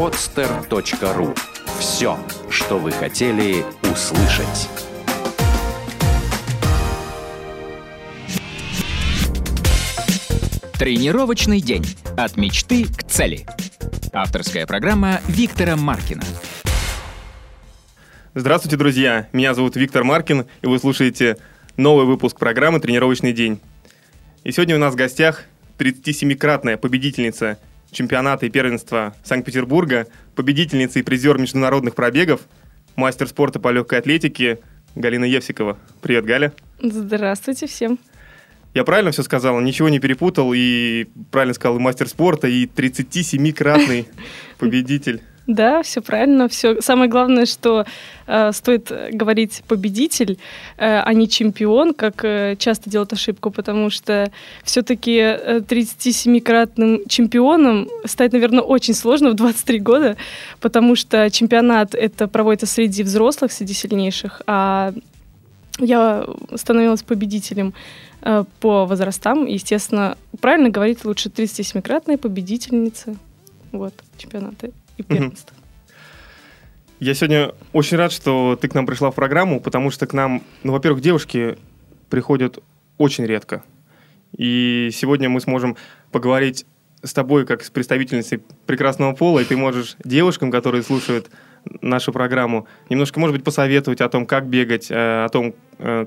podster.ru Все, что вы хотели услышать. Тренировочный день. От мечты к цели. Авторская программа Виктора Маркина. Здравствуйте, друзья! Меня зовут Виктор Маркин, и вы слушаете новый выпуск программы «Тренировочный день». И сегодня у нас в гостях 37-кратная победительница чемпионата и первенства Санкт-Петербурга, победительница и призер международных пробегов, мастер спорта по легкой атлетике Галина Евсикова. Привет, Галя. Здравствуйте всем. Я правильно все сказал, ничего не перепутал, и правильно сказал и мастер спорта, и 37-кратный победитель. Да, все правильно. Все. Самое главное, что э, стоит говорить победитель, э, а не чемпион, как э, часто делают ошибку, потому что все-таки э, 37-кратным чемпионом стать, наверное, очень сложно в 23 года, потому что чемпионат это проводится среди взрослых, среди сильнейших, а я становилась победителем э, по возрастам. Естественно, правильно говорить лучше 37-кратная победительница вот, чемпионата и первенства. Я сегодня очень рад, что ты к нам пришла в программу, потому что к нам, ну, во-первых, девушки приходят очень редко. И сегодня мы сможем поговорить с тобой как с представительницей прекрасного пола, и ты можешь девушкам, которые слушают нашу программу, немножко, может быть, посоветовать о том, как бегать, э, о том,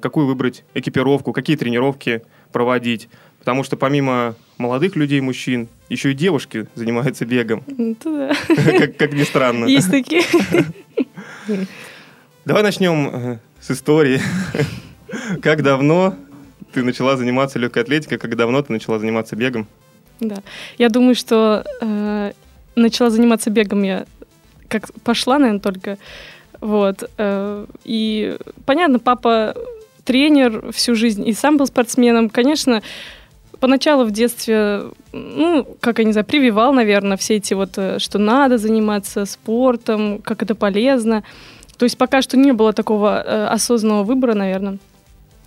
какую выбрать экипировку, какие тренировки проводить. Потому что помимо молодых людей, мужчин, еще и девушки занимаются бегом. Ну, да. Как, как ни странно. Есть такие. Давай начнем э, с истории. Как давно ты начала заниматься легкой атлетикой? Как давно ты начала заниматься бегом? Да. Я думаю, что э, начала заниматься бегом я как пошла, наверное, только. Вот. Э, и понятно, папа тренер всю жизнь и сам был спортсменом. Конечно, поначалу в детстве, ну, как я не знаю, прививал, наверное, все эти вот, э, что надо заниматься спортом, как это полезно. То есть пока что не было такого э, осознанного выбора, наверное.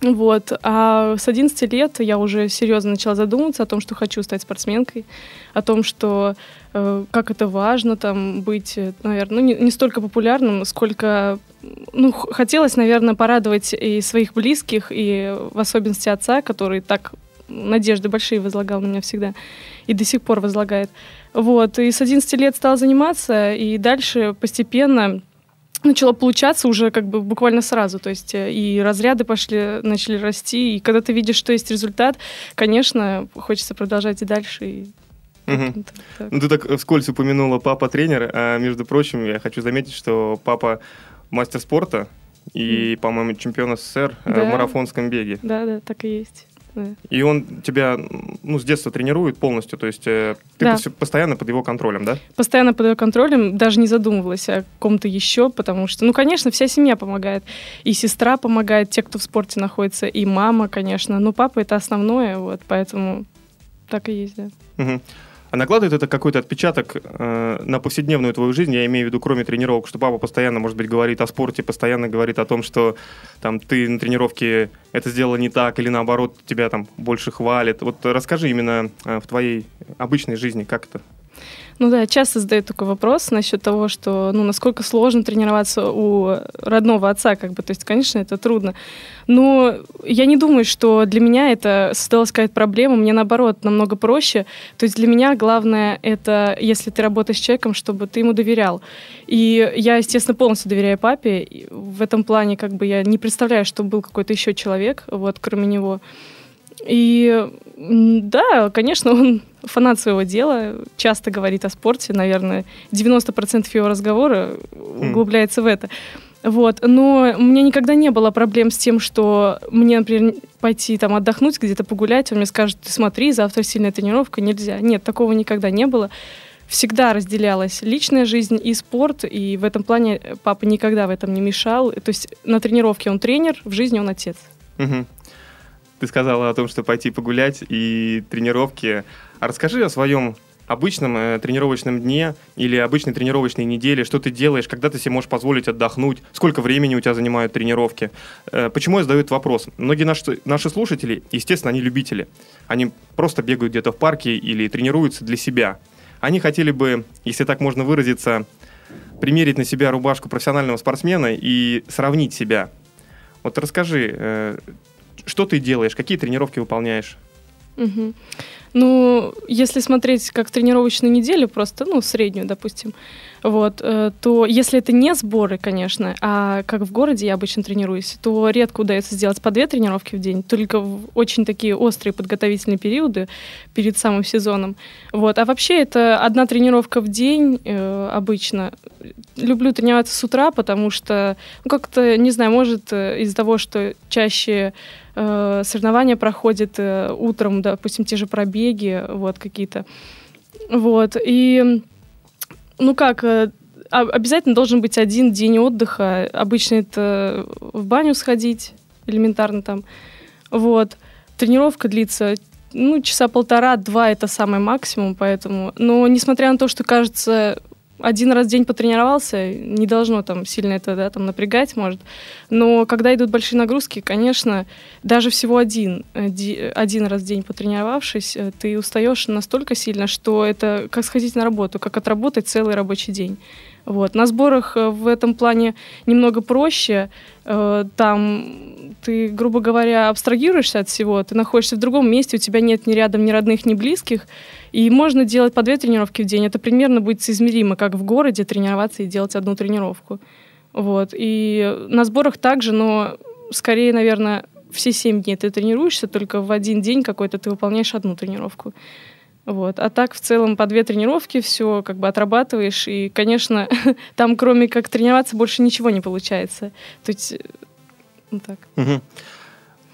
Вот. А с 11 лет я уже серьезно начала задумываться о том, что хочу стать спортсменкой, о том, что э, как это важно там быть, наверное, ну, не, не столько популярным, сколько ну, хотелось, наверное, порадовать и своих близких, и в особенности отца, который так надежды большие возлагал на меня всегда и до сих пор возлагает. Вот. И с 11 лет стала заниматься, и дальше постепенно начало получаться уже как бы буквально сразу. То есть э, и разряды пошли, начали расти, и когда ты видишь, что есть результат, конечно, хочется продолжать и дальше. И Угу. Ну, ты так вскользь упомянула папа тренер, а между прочим, я хочу заметить, что папа мастер спорта и, mm. по-моему, чемпион СССР да. в марафонском беге. Да, да, так и есть. И он тебя ну, с детства тренирует полностью, то есть э, ты да. постоянно под его контролем, да? Постоянно под его контролем, даже не задумывалась о ком-то еще, потому что, ну, конечно, вся семья помогает. И сестра помогает, те, кто в спорте находится, и мама, конечно. Но папа это основное, вот, поэтому так и есть, да. Угу. А накладывает это какой-то отпечаток э, на повседневную твою жизнь, я имею в виду, кроме тренировок, что папа постоянно, может быть, говорит о спорте, постоянно говорит о том, что там ты на тренировке это сделала не так, или наоборот, тебя там больше хвалит. Вот расскажи именно э, в твоей обычной жизни, как это ну да, часто задают такой вопрос насчет того, что, ну, насколько сложно тренироваться у родного отца, как бы, то есть, конечно, это трудно. Но я не думаю, что для меня это создалась какая-то проблема, мне наоборот намного проще. То есть для меня главное это, если ты работаешь с человеком, чтобы ты ему доверял. И я, естественно, полностью доверяю папе. В этом плане как бы я не представляю, что был какой-то еще человек, вот, кроме него. И да, конечно, он фанат своего дела, часто говорит о спорте, наверное, 90% его разговора углубляется в это. Вот. Но у меня никогда не было проблем с тем, что мне, например, пойти там отдохнуть, где-то погулять, он мне скажет, ты смотри, завтра сильная тренировка, нельзя. Нет, такого никогда не было. Всегда разделялась личная жизнь и спорт, и в этом плане папа никогда в этом не мешал. То есть на тренировке он тренер, в жизни он отец. Угу. Ты сказала о том, что пойти погулять и тренировки. А расскажи о своем обычном э, тренировочном дне или обычной тренировочной неделе, что ты делаешь, когда ты себе можешь позволить отдохнуть, сколько времени у тебя занимают тренировки. Э, почему я задаю этот вопрос? Многие наши, наши слушатели, естественно, они любители. Они просто бегают где-то в парке или тренируются для себя. они хотели бы, если так можно выразиться, примерить на себя рубашку профессионального спортсмена и сравнить себя. Вот расскажи, э, что ты делаешь, какие тренировки выполняешь? Угу. Ну, если смотреть как тренировочную неделю, просто, ну, среднюю, допустим, вот, э, то если это не сборы, конечно, а как в городе я обычно тренируюсь, то редко удается сделать по две тренировки в день, только в очень такие острые подготовительные периоды перед самым сезоном. Вот. А вообще это одна тренировка в день э, обычно. Люблю тренироваться с утра, потому что, ну, как-то, не знаю, может, э, из-за того, что чаще э, соревнования проходят утром, допустим, те же пробеги, вот, какие-то. Вот. И ну как, э, обязательно должен быть один день отдыха. Обычно это в баню сходить, элементарно там. Вот. Тренировка длится ну, часа полтора-два это самый максимум, поэтому. Но несмотря на то, что кажется один раз в день потренировался, не должно там сильно это да, там напрягать, может. Но когда идут большие нагрузки, конечно, даже всего один, один раз в день потренировавшись, э, ты устаешь настолько сильно, что это как сходить на работу, как отработать целый рабочий день. Вот. На сборах э, в этом плане немного проще. Э, там ты, грубо говоря, абстрагируешься от всего, ты находишься в другом месте, у тебя нет ни рядом ни родных, ни близких, и можно делать по две тренировки в день. Это примерно будет соизмеримо, как в городе тренироваться и делать одну тренировку. Вот. И на сборах также, но скорее, наверное, все семь дней ты тренируешься, только в один день какой-то ты выполняешь одну тренировку. Вот. А так в целом по две тренировки все как бы отрабатываешь. И, конечно, там кроме как тренироваться больше ничего не получается. То есть, ну так. Угу.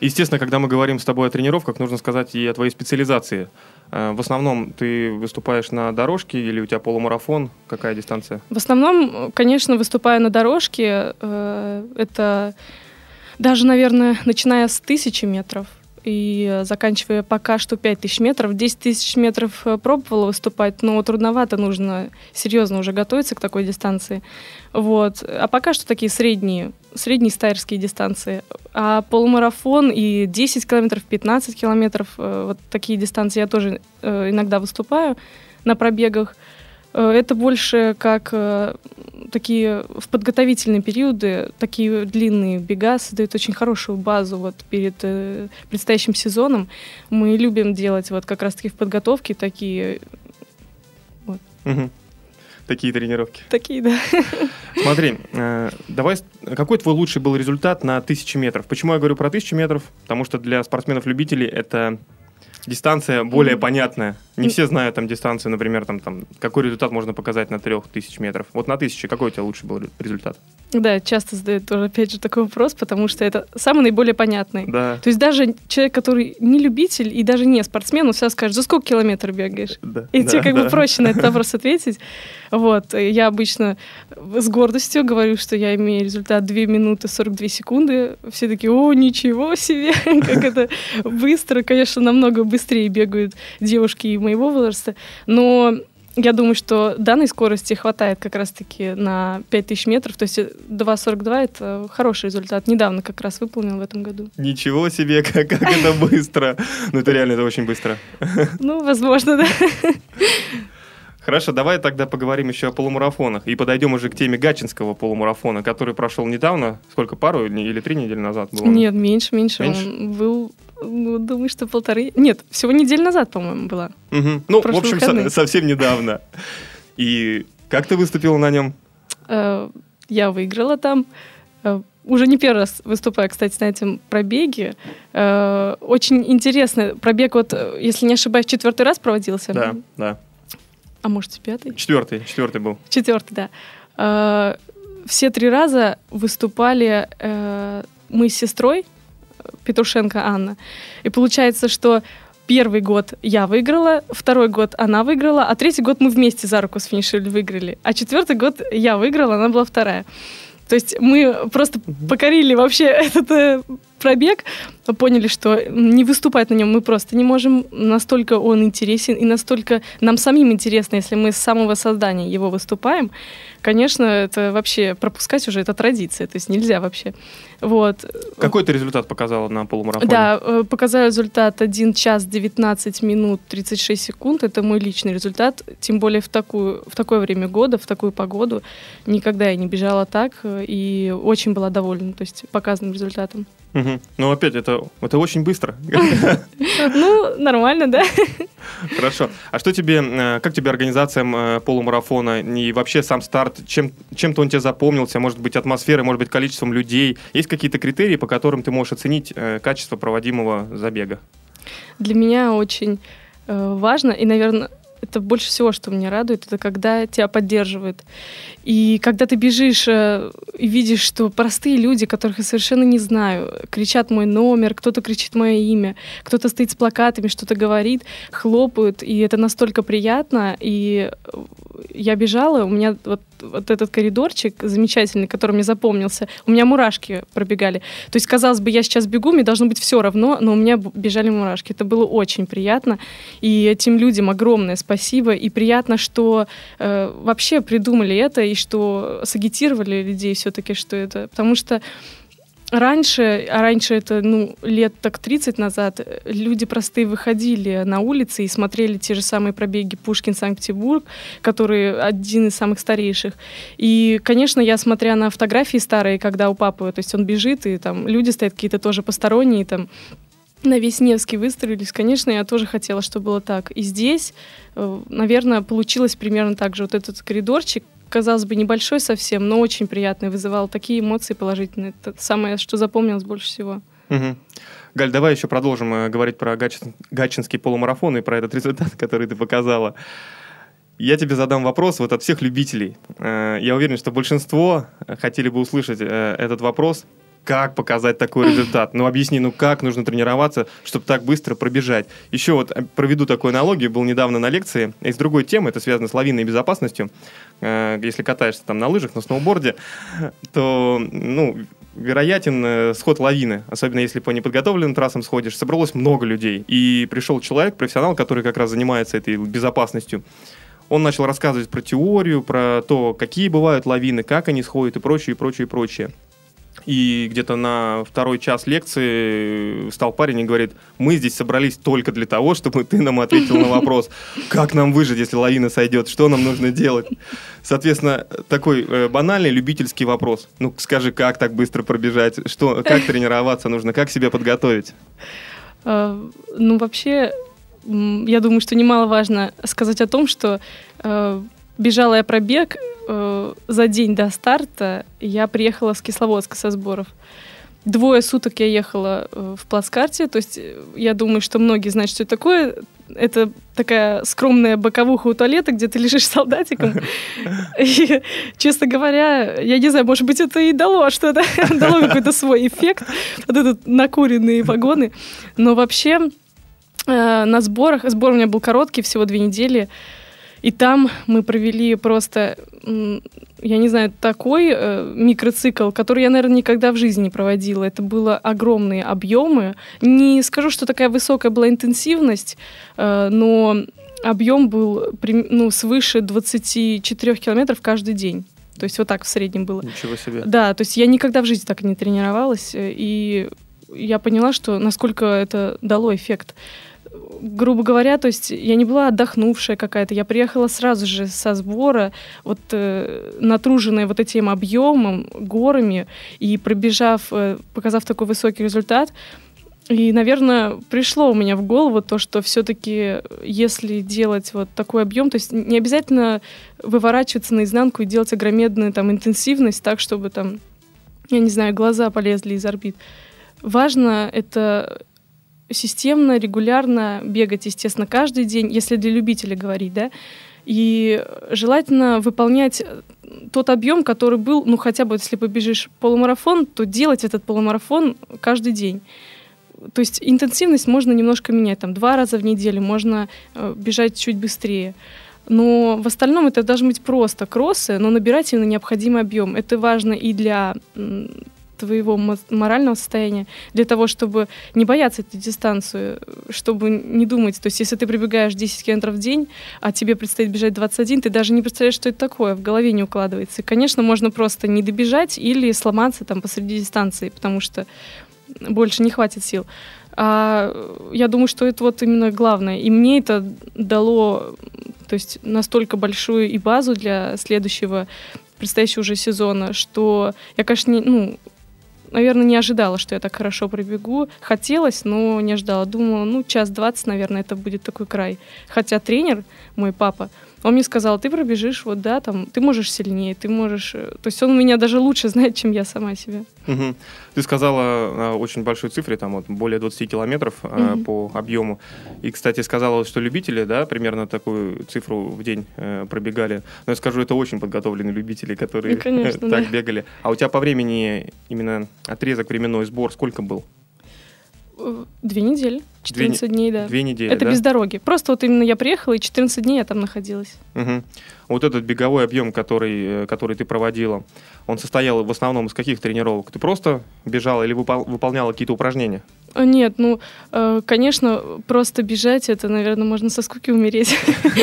Естественно, когда мы говорим с тобой о тренировках, нужно сказать и о твоей специализации. Э, в основном ты выступаешь на дорожке или у тебя полумарафон? Какая дистанция? В основном, конечно, выступаю на дорожке. Э, это даже, наверное, начиная с тысячи метров и заканчивая пока что 5000 метров. 10 тысяч метров э, пробовала выступать, но трудновато, нужно серьезно уже готовиться к такой дистанции. Вот. А пока что такие средние, средние стайерские дистанции. А полумарафон и 10 километров, 15 километров, э, вот такие дистанции я тоже э, иногда выступаю на пробегах. Э, это больше как э, такие в подготовительные периоды, такие длинные бега создают очень хорошую базу вот перед э, предстоящим сезоном. Мы любим делать вот как раз-таки в подготовке такие... Вот. Угу. Такие тренировки. Такие, да. Смотри, давай, какой твой лучший был результат на тысячи метров? Почему я говорю про тысячу метров? Потому что для спортсменов-любителей это дистанция более mm-hmm. понятная. Не все знают там дистанцию, например, там, там какой результат можно показать на трех тысяч метров. Вот на тысяче какой у тебя лучший был результат? Да, часто задают тоже, опять же, такой вопрос, потому что это самый наиболее понятный. Да. То есть даже человек, который не любитель и даже не спортсмен, он всегда скажет, за сколько километров бегаешь? Да. И да, тебе как да. бы проще на этот вопрос ответить. Вот. Я обычно с гордостью говорю, что я имею результат 2 минуты 42 секунды. Все такие, о, ничего себе, как это быстро. Конечно, намного быстрее бегают девушки моего возраста. Но я думаю, что данной скорости хватает как раз-таки на 5000 метров. То есть 2.42 — это хороший результат. Недавно как раз выполнил в этом году. Ничего себе, как, как это быстро. Ну, это реально, это очень быстро. Ну, возможно, да. Хорошо, давай тогда поговорим еще о полумарафонах. И подойдем уже к теме Гатчинского полумарафона, который прошел недавно. Сколько, пару или три недели назад был? Нет, меньше, меньше. меньше? Он был думаю, что полторы. Нет, всего неделю назад, по-моему, была. Угу. Ну, в общем, со- совсем недавно. И как ты выступила на нем? Э, я выиграла там. Э, уже не первый раз выступаю, кстати, на этом пробеге. Э, очень интересно. Пробег, вот, если не ошибаюсь, четвертый раз проводился. Да, да. А может, пятый? Четвертый, четвертый был. Четвертый, да. Все три раза выступали мы с сестрой, Петрушенко Анна. И получается, что первый год я выиграла, второй год она выиграла, а третий год мы вместе за руку с финишировали, выиграли. А четвертый год я выиграла, она была вторая. То есть мы просто покорили вообще этот э, пробег, поняли, что не выступать на нем мы просто не можем. Настолько он интересен и настолько нам самим интересно, если мы с самого создания его выступаем. Конечно, это вообще пропускать уже это традиция, то есть нельзя вообще. Вот. Какой ты результат показала на полумарафоне? Да, э, показала результат 1 час 19 минут 36 секунд. Это мой личный результат. Тем более в, такую, в такое время года, в такую погоду. Никогда я не бежала так. э, И очень была довольна то есть показанным результатом. Мгм. Ну, опять, это, это очень быстро. Ну, нормально, да? Хорошо. А что тебе, э, как тебе организация э, полумарафона и вообще сам старт? Чем, чем-то он тебе запомнился? Может быть, атмосферой, может быть, количеством людей? Есть какие-то критерии, по которым ты можешь оценить э, качество проводимого забега? Для меня очень важно, и, наверное, это больше всего, что меня радует, это когда тебя поддерживают. И когда ты бежишь э, и видишь, что простые люди, которых я совершенно не знаю, кричат мой номер, кто-то кричит мое имя, кто-то стоит с плакатами, что-то говорит, хлопают, и это настолько приятно. И э, я бежала, у меня вот, вот этот коридорчик замечательный, который мне запомнился, у меня мурашки пробегали. То есть, казалось бы, я сейчас бегу, мне должно быть все равно, но у меня бежали мурашки. Это было очень приятно. И этим людям огромное спасибо. И приятно, что э, вообще придумали это и что сагитировали людей все-таки, что это. Потому что Раньше, а раньше это, ну, лет так 30 назад, э, люди простые выходили на улицы и смотрели те же самые пробеги Пушкин-Санкт-Петербург, который один из самых старейших. И, конечно, я, смотря на фотографии старые, когда у папы, то есть он бежит, и там люди стоят какие-то тоже посторонние, там, на весь Невский выстроились. Конечно, я тоже хотела, чтобы было так. И здесь, э, наверное, получилось примерно так же. Вот этот коридорчик, казалось бы, небольшой совсем, но очень приятный, вызывал такие эмоции положительные. Это самое, что запомнилось больше всего. Мгм. Галь, давай еще продолжим э, говорить про Гачин- Гатчинский полумарафон и про этот результат, который ты показала. Я тебе задам вопрос вот от всех любителей. Э, Я уверен, что большинство э, хотели бы услышать э, этот вопрос. Как показать такой результат? Ну, объясни, ну как нужно тренироваться, чтобы так быстро пробежать? Еще вот э, проведу такую аналогию. Был недавно на лекции из другой темы, это связано с лавинной безопасностью. Э, Если катаешься там на лыжах, на сноуборде, то, ну, вероятен э, сход лавины, особенно если по неподготовленным трассам сходишь. Собралось много людей, и пришел человек, профессионал, который как раз занимается этой безопасностью. Он начал рассказывать про теорию, про то, какие бывают лавины, как они сходят и прочее, и прочее, и прочее. И где-то на второй час лекции встал парень и говорит, мы здесь собрались только для того, чтобы ты нам ответил на вопрос, как нам выжить, если лавина сойдет, что нам нужно делать. Соответственно, такой э, банальный любительский вопрос. Ну, скажи, как так быстро пробежать, что, как тренироваться нужно, как себя подготовить? Э, Ну, вообще, я думаю, что немаловажно сказать о том, что э, бежала я пробег э, за день до старта. Я приехала с Кисловодска со сборов. Двое суток я ехала э, в плацкарте, то есть э, я думаю, что многие знают, что это такое. Это такая скромная боковуха у туалета, где ты лежишь солдатиком. И, честно говоря, я не знаю, может быть, это и дало что-то, дало какой-то свой эффект, вот этот накуренные вагоны. Но вообще э, на сборах, сбор у меня был короткий, всего две недели, и там мы провели просто, я не знаю, такой э, микроцикл, который я, наверное, никогда в жизни не проводила. Это было огромные объемы. Не скажу, что такая высокая была интенсивность, э, но объем был ну, свыше 24 километров каждый день. То есть вот так в среднем было. Ничего себе. Да, то есть я никогда в жизни так не тренировалась, э, и я поняла, что насколько это дало эффект. Грубо говоря, то есть я не была отдохнувшая какая-то, я приехала сразу же со сбора, вот э, натруженная вот этим объемом, горами, и пробежав, э, показав такой высокий результат, и, наверное, пришло у меня в голову то, что все-таки, если делать вот такой объем, то есть не обязательно выворачиваться наизнанку и делать огромедную там интенсивность так, чтобы там, я не знаю, глаза полезли из орбит. Важно это системно, регулярно бегать, естественно, каждый день, если для любителя говорить, да, и желательно выполнять тот объем, который был, ну, хотя бы, если побежишь полумарафон, то делать этот полумарафон каждый день. То есть интенсивность можно немножко менять, там, два раза в неделю, можно э, бежать чуть быстрее. Но в остальном это должны быть просто кроссы, но набирать именно необходимый объем. Это важно и для твоего морального состояния, для того, чтобы не бояться эту дистанцию, чтобы не думать, то есть если ты прибегаешь 10 километров в день, а тебе предстоит бежать 21, ты даже не представляешь, что это такое, в голове не укладывается. И, конечно, можно просто не добежать или сломаться там посреди дистанции, потому что больше не хватит сил. А я думаю, что это вот именно главное. И мне это дало то есть настолько большую и базу для следующего предстоящего уже сезона, что я, конечно, не, ну, наверное, не ожидала, что я так хорошо пробегу. Хотелось, но не ожидала. Думала, ну, час двадцать, наверное, это будет такой край. Хотя тренер, мой папа, он мне сказал, ты пробежишь, вот да, там, ты можешь сильнее, ты можешь... Э, то есть он меня даже лучше знает, чем я сама себя. Угу. Ты сказала очень большой цифре, там вот более 20 километров угу. по объему. И, кстати, сказала, что любители, да, примерно такую цифру в день э, пробегали. Но я скажу, это очень подготовленные любители, которые ну, конечно, так да. бегали. А у тебя по времени именно отрезок временной сбор сколько был? Э, две недели. 14 две, дней, да. Две недели, Это да? без дороги. Просто вот именно я приехала, и 14 дней я там находилась. Угу. Вот этот беговой объем, который, э, который ты проводила, он состоял в основном из каких тренировок? Ты просто бежала или выпол- выполняла какие-то упражнения? А, нет, ну, э, конечно, просто бежать, это, наверное, можно со скуки умереть.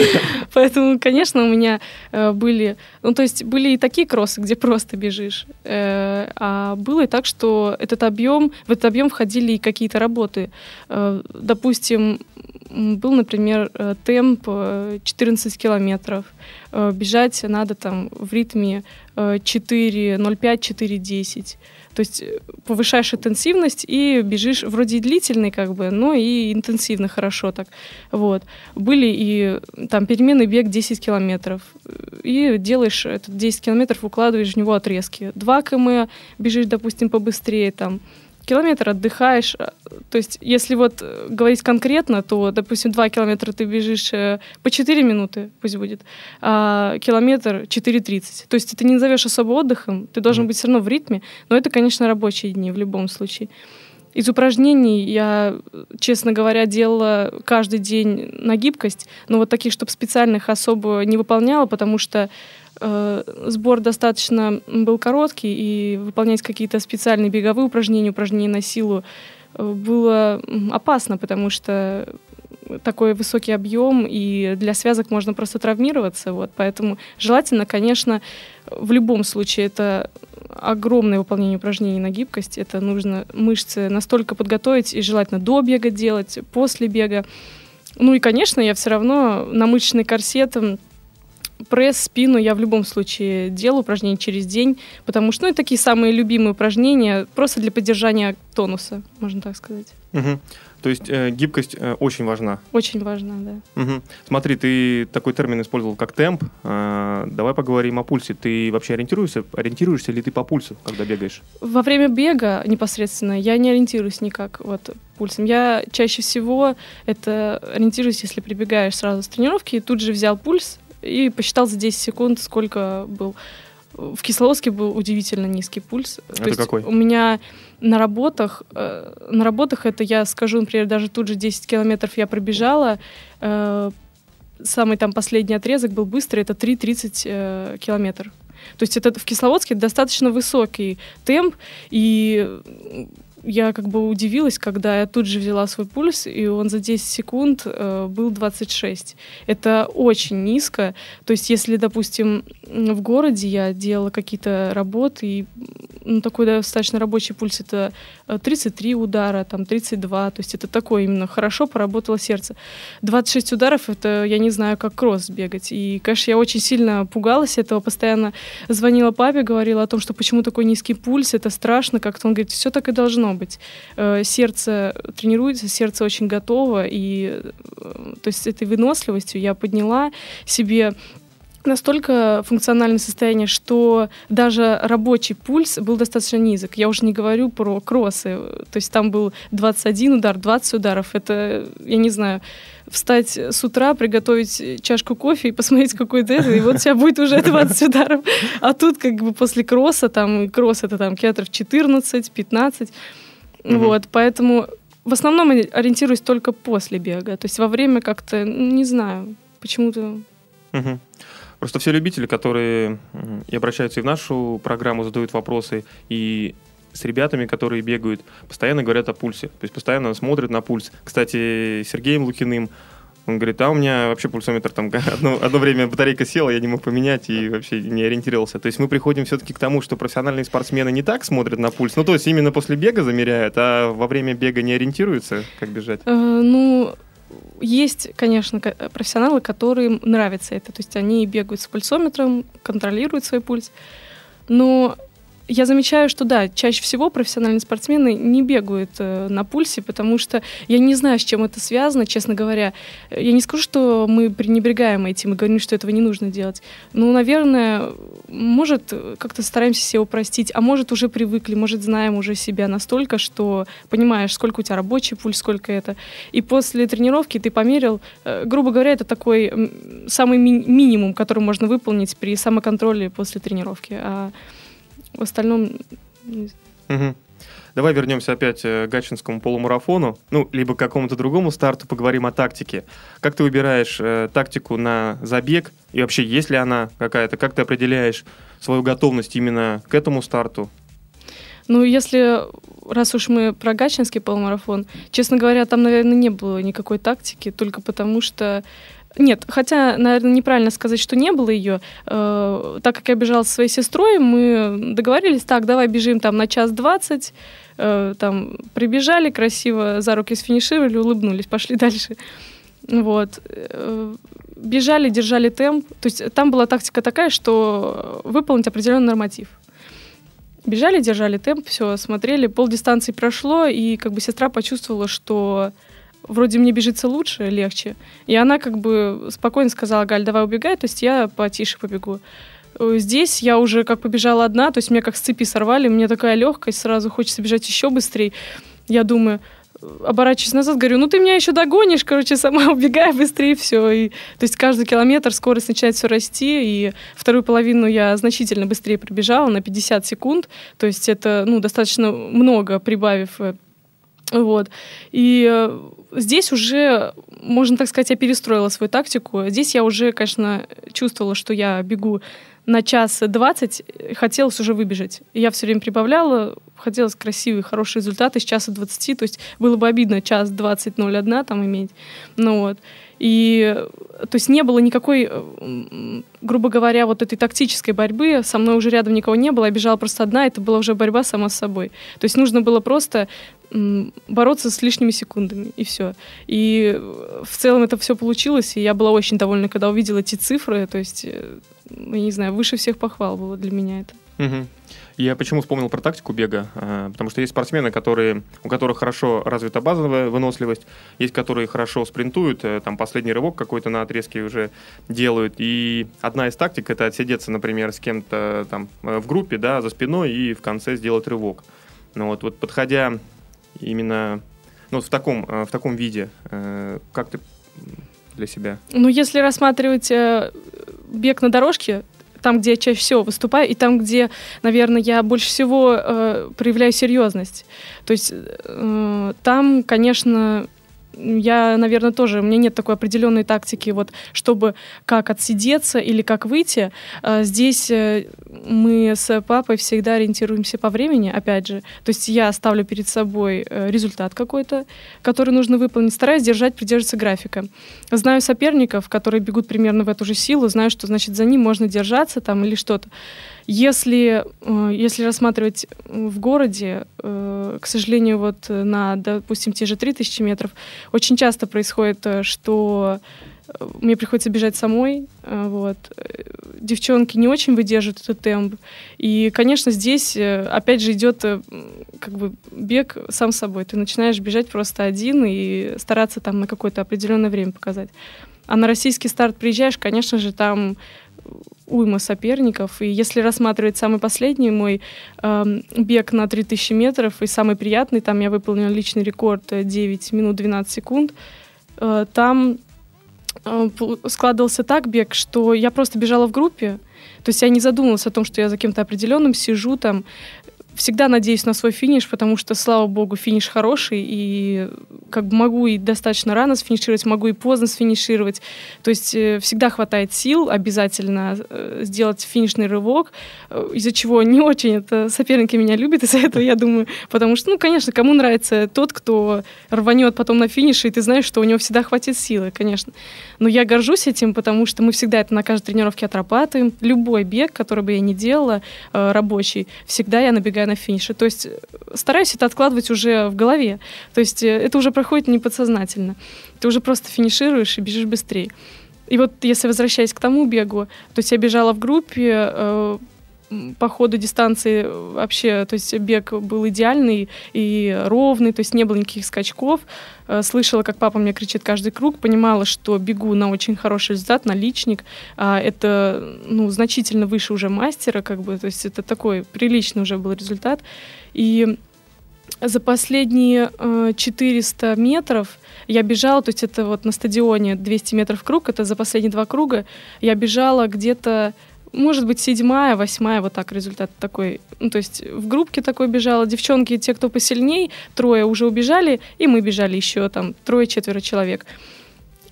Поэтому, конечно, у меня э, были... Ну, то есть были и такие кроссы, где просто бежишь. А было и так, что этот объем, в этот объем входили и какие-то работы. Допустим, был, например, темп 14 километров. Бежать надо там в ритме 4.05-4.10. То есть э, повышаешь интенсивность и бежишь вроде длительный, как бы, но и интенсивно хорошо так. Вот. Были и там переменный бег 10 километров. И делаешь этот 10 километров, укладываешь в него отрезки. 2 км бежишь, допустим, побыстрее, там километр отдыхаешь. Э, то есть, если вот э, говорить конкретно, то, допустим, 2 километра ты бежишь э, по 4 минуты, пусть будет, а километр 4.30. То есть, ты не назовешь особо отдыхом, ты должен быть все равно в ритме, но это, конечно, рабочие дни в любом случае. Из упражнений я, честно говоря, делала каждый день на гибкость, но вот таких, чтобы специальных особо не выполняла, потому что сбор достаточно был короткий, и выполнять какие-то специальные беговые упражнения, упражнения на силу э, было опасно, потому что такой высокий объем, и для связок можно просто травмироваться. Вот. Поэтому желательно, конечно, в любом случае это огромное выполнение упражнений на гибкость. Это нужно мышцы настолько подготовить, и желательно до бега делать, после бега. Ну и, конечно, я все равно на мышечный корсет пресс, спину я в любом случае делаю упражнения через день, потому что ну, это такие самые любимые упражнения просто для поддержания тонуса, можно так сказать. Угу. То есть э, гибкость э, очень важна. Очень важна, да. Угу. Смотри, ты такой термин использовал как темп. Э, давай поговорим о пульсе. Ты вообще ориентируешься, ориентируешься ли ты по пульсу, когда бегаешь? Во время бега непосредственно я не ориентируюсь никак вот пульсом. Я чаще всего это ориентируюсь, если прибегаешь сразу с тренировки, и тут же взял пульс и посчитал за 10 секунд, сколько был. В Кисловодске был удивительно низкий пульс. Это То какой? У меня на работах, э, на работах это я скажу, например, даже тут же 10 километров я пробежала, э, самый там последний отрезок был быстрый, это 3,30 э, километр. То есть это в Кисловодске достаточно высокий темп, и я как бы удивилась, когда я тут же взяла свой пульс, и он за 10 секунд э, был 26. Это очень низко. То есть, если, допустим, в городе я делала какие-то работы, и ну, такой достаточно рабочий пульс это 33 э, удара, там 32, то есть это такое именно хорошо поработало сердце. 26 ударов это, я не знаю, как кросс бегать. И, конечно, я очень сильно пугалась этого, постоянно звонила папе, говорила о том, что почему такой низкий пульс, это страшно как-то. Он говорит, все так и должно быть. Э, сердце тренируется, сердце очень готово, и э, то есть этой выносливостью я подняла себе настолько функциональное состояние, что даже рабочий пульс был достаточно низок. Я уже не говорю про кроссы. То есть там был 21 удар, 20 ударов. Это, я не знаю, встать с утра, приготовить чашку кофе и посмотреть какой-то это, и вот у тебя будет уже 20 ударов. А тут как бы после кросса, там, кросс это там километров 14, 15. Угу. Вот, поэтому в основном ориентируюсь только после бега. То есть во время как-то, не знаю, почему-то... Угу. Просто все любители, которые и обращаются и в нашу программу, задают вопросы, и с ребятами, которые бегают, постоянно говорят о пульсе. То есть постоянно смотрят на пульс. Кстати, Сергеем Лукиным он говорит, а у меня вообще пульсометр там одно, одно время батарейка села, я не мог поменять и вообще не ориентировался. То есть мы приходим все-таки к тому, что профессиональные спортсмены не так смотрят на пульс, ну то есть именно после бега замеряют, а во время бега не ориентируются, как бежать? Э, ну, есть, конечно, профессионалы, которым нравится это. То есть они бегают с пульсометром, контролируют свой пульс. Но я замечаю, что да, чаще всего профессиональные спортсмены не бегают э, на пульсе, потому что я не знаю, с чем это связано, честно говоря. Я не скажу, что мы пренебрегаем этим и говорим, что этого не нужно делать. Ну, наверное, может, как-то стараемся себе упростить, а может, уже привыкли, может, знаем уже себя настолько, что понимаешь, сколько у тебя рабочий пульс, сколько это. И после тренировки ты померил, э, грубо говоря, это такой самый ми- минимум, который можно выполнить при самоконтроле после тренировки. А в остальном... Угу. Давай вернемся опять э, к Гатчинскому полумарафону, ну, либо к какому-то другому старту, поговорим о тактике. Как ты выбираешь э, тактику на забег, и вообще есть ли она какая-то? Как ты определяешь свою готовность именно к этому старту? Ну, если, раз уж мы про Гатчинский полумарафон, честно говоря, там, наверное, не было никакой тактики, только потому что нет, хотя, наверное, неправильно сказать, что не было ее. Э, так как я бежала со своей сестрой, мы договорились, так, давай бежим там на час двадцать, э, там прибежали красиво, за руки сфинишировали, улыбнулись, пошли дальше. Вот. Э, бежали, держали темп. То есть там была тактика такая, что выполнить определенный норматив. Бежали, держали темп, все, смотрели, пол дистанции прошло, и как бы сестра почувствовала, что вроде мне бежится лучше, легче. И она как бы спокойно сказала, Галь, давай убегай, то есть я потише побегу. Э, здесь я уже как побежала одна, то есть меня как с цепи сорвали, мне такая легкость, сразу хочется бежать еще быстрее. Я думаю, оборачиваюсь назад, говорю, ну ты меня еще догонишь, короче, сама убегай быстрее, все. И, то есть каждый километр скорость начинает все расти, и вторую половину я значительно быстрее пробежала на 50 секунд, то есть это, ну, достаточно много, прибавив э, вот. И э, здесь уже, можно так сказать, я перестроила свою тактику. Здесь я уже, конечно, чувствовала, что я бегу на час двадцать, хотелось уже выбежать. Я все время прибавляла, хотелось красивые, хорошие результаты с часа двадцати, то есть было бы обидно час двадцать ноль одна там иметь. Ну вот. И то есть не было никакой, э, грубо говоря, вот этой тактической борьбы. Со мной уже рядом никого не было, я бежала просто одна, это была уже борьба сама с собой. То есть нужно было просто бороться с лишними секундами, и все. И в целом это все получилось, и я была очень довольна, когда увидела эти цифры, то есть, э, я не знаю, выше всех похвал было для меня это. Угу. Я почему вспомнил про тактику бега? А, потому что есть спортсмены, которые, у которых хорошо развита базовая выносливость, есть которые хорошо спринтуют, э, там последний рывок какой-то на отрезке уже делают. И одна из тактик это отсидеться, например, с кем-то там э, в группе, да, за спиной и в конце сделать рывок. Ну вот, вот подходя именно ну, в, таком, э, в таком виде, как ты для себя? Ну, если рассматривать бег на дорожке, там, где я чаще всего выступаю, и там, где, наверное, я больше всего э, проявляю серьезность. То есть э, там, конечно, я, наверное, тоже, у меня нет такой определенной тактики, вот, чтобы как отсидеться или как выйти. А, здесь э, мы с папой всегда ориентируемся по времени, опять же. То есть я ставлю перед собой э, результат какой-то, который нужно выполнить, стараюсь держать, придерживаться графика. Знаю соперников, которые бегут примерно в эту же силу, знаю, что, значит, за ним можно держаться там или что-то. Если, э, если рассматривать в городе, э, к сожалению, вот на, допустим, те же 3000 метров, очень часто происходит, э, что мне приходится бежать самой, вот. Девчонки не очень выдерживают этот темп. И, конечно, здесь, опять же, идет как бы бег сам собой. Ты начинаешь бежать просто один и стараться там на какое-то определенное время показать. А на российский старт приезжаешь, конечно же, там уйма соперников. И если рассматривать самый последний мой э, бег на 3000 метров и самый приятный, там я выполнила личный рекорд 9 минут 12 секунд, э, там э, складывался так бег, что я просто бежала в группе, то есть я не задумывалась о том, что я за кем-то определенным сижу там, всегда надеюсь на свой финиш, потому что, слава богу, финиш хороший, и как бы могу и достаточно рано сфинишировать, могу и поздно сфинишировать. То есть э, всегда хватает сил обязательно э, сделать финишный рывок, э, из-за чего не очень это соперники меня любят из-за этого, я думаю. Потому что, ну, конечно, кому нравится тот, кто рванет потом на финише, и ты знаешь, что у него всегда хватит силы, конечно. Но я горжусь этим, потому что мы всегда это на каждой тренировке отрабатываем. Любой бег, который бы я ни делала, рабочий, всегда я набегаю на финише. То есть стараюсь это откладывать уже в голове. То есть это уже проходит не подсознательно. Ты уже просто финишируешь и бежишь быстрее. И вот если возвращаясь к тому бегу, то есть я бежала в группе, э, по ходу дистанции вообще, то есть бег был идеальный и ровный, то есть не было никаких скачков. Э, слышала, как папа мне кричит каждый круг, понимала, что бегу на очень хороший результат, на личник. А это, ну, значительно выше уже мастера, как бы, то есть это такой приличный уже был результат. И за последние э, 400 метров я бежала, то есть это вот на стадионе 200 метров круг, это за последние два круга, я бежала где-то, может быть, седьмая, восьмая, вот так результат такой. Ну, то есть в группке такой бежала, девчонки, те, кто посильней, трое уже убежали, и мы бежали еще там трое-четверо человек.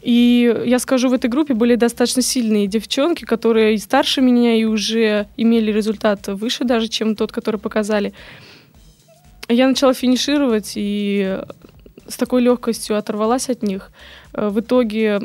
И я скажу, в этой группе были достаточно сильные девчонки, которые и старше меня, и уже имели результат выше даже, чем тот, который показали. Я начала финишировать и с такой легкостью оторвалась от них. Э, в итоге